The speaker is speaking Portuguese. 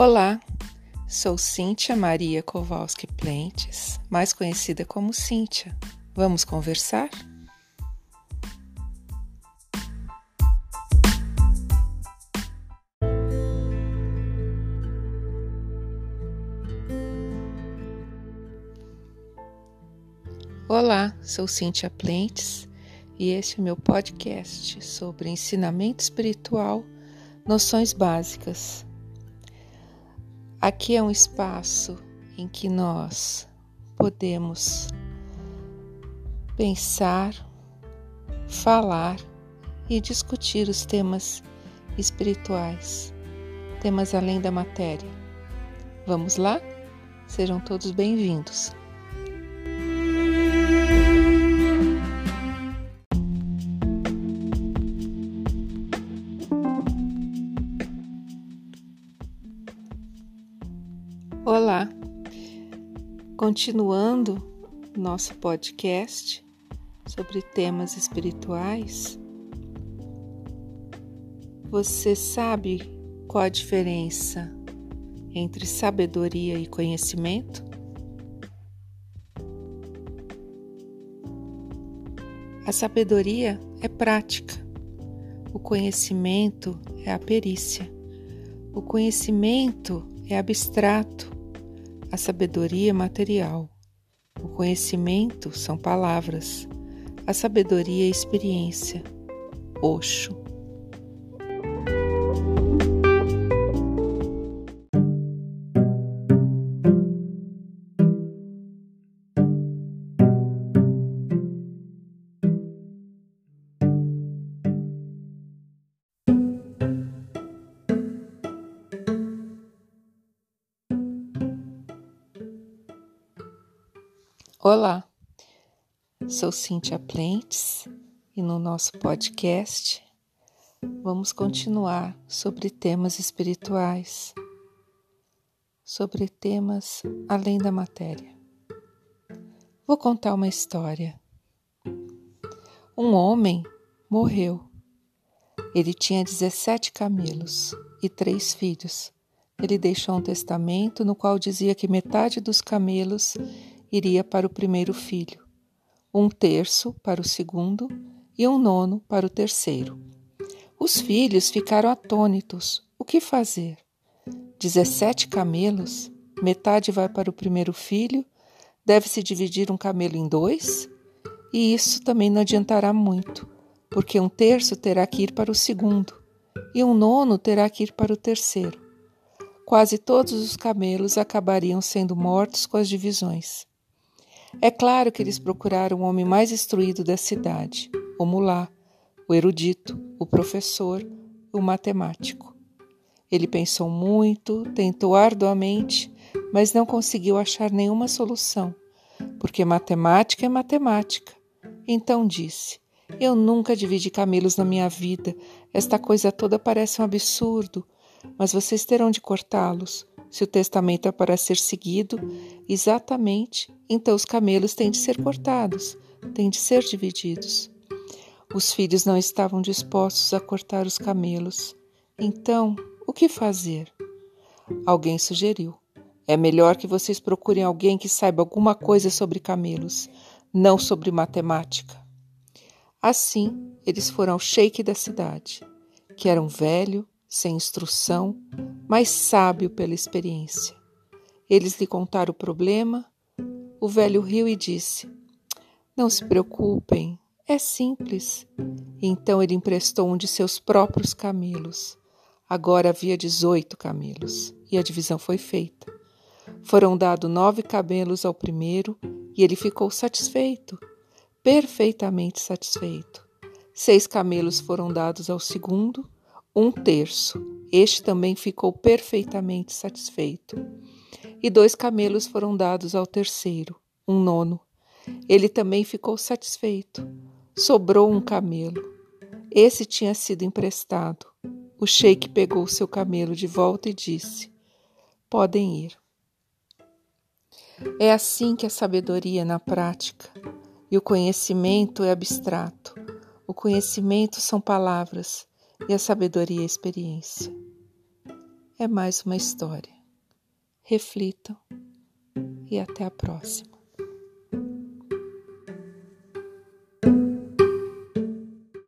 Olá, sou Cíntia Maria Kowalski Plentes, mais conhecida como Cíntia. Vamos conversar? Olá, sou Cíntia Plentes e este é o meu podcast sobre ensinamento espiritual, noções básicas Aqui é um espaço em que nós podemos pensar, falar e discutir os temas espirituais, temas além da matéria. Vamos lá? Sejam todos bem-vindos. Olá, continuando nosso podcast sobre temas espirituais. Você sabe qual a diferença entre sabedoria e conhecimento? A sabedoria é prática, o conhecimento é a perícia. O conhecimento é abstrato, a sabedoria material. O conhecimento são palavras. A sabedoria é experiência. Oxo. Olá, sou Cíntia Plentes e no nosso podcast vamos continuar sobre temas espirituais, sobre temas além da matéria. Vou contar uma história. Um homem morreu. Ele tinha 17 camelos e três filhos. Ele deixou um testamento no qual dizia que metade dos camelos iria para o primeiro filho, um terço para o segundo e um nono para o terceiro. Os filhos ficaram atônitos. O que fazer? Dezessete camelos, metade vai para o primeiro filho, deve-se dividir um camelo em dois? E isso também não adiantará muito, porque um terço terá que ir para o segundo e um nono terá que ir para o terceiro. Quase todos os camelos acabariam sendo mortos com as divisões. É claro que eles procuraram o homem mais instruído da cidade, o mulá, o erudito, o professor, o matemático. Ele pensou muito, tentou arduamente, mas não conseguiu achar nenhuma solução, porque matemática é matemática. Então disse: Eu nunca dividi camelos na minha vida. Esta coisa toda parece um absurdo, mas vocês terão de cortá-los. Se o testamento é para ser seguido, exatamente, então os camelos têm de ser cortados, têm de ser divididos. Os filhos não estavam dispostos a cortar os camelos. Então, o que fazer? Alguém sugeriu: é melhor que vocês procurem alguém que saiba alguma coisa sobre camelos, não sobre matemática. Assim, eles foram ao sheik da cidade, que era um velho, sem instrução, mas sábio pela experiência. Eles lhe contaram o problema. O velho riu e disse: Não se preocupem, é simples. Então ele emprestou um de seus próprios camelos. Agora havia 18 camelos e a divisão foi feita. Foram dados nove camelos ao primeiro e ele ficou satisfeito, perfeitamente satisfeito. Seis camelos foram dados ao segundo um terço. Este também ficou perfeitamente satisfeito. E dois camelos foram dados ao terceiro, um nono. Ele também ficou satisfeito. Sobrou um camelo. Esse tinha sido emprestado. O sheik pegou seu camelo de volta e disse: Podem ir. É assim que a sabedoria é na prática e o conhecimento é abstrato. O conhecimento são palavras e a sabedoria é a experiência. é mais uma história. Reflitam e até a próxima.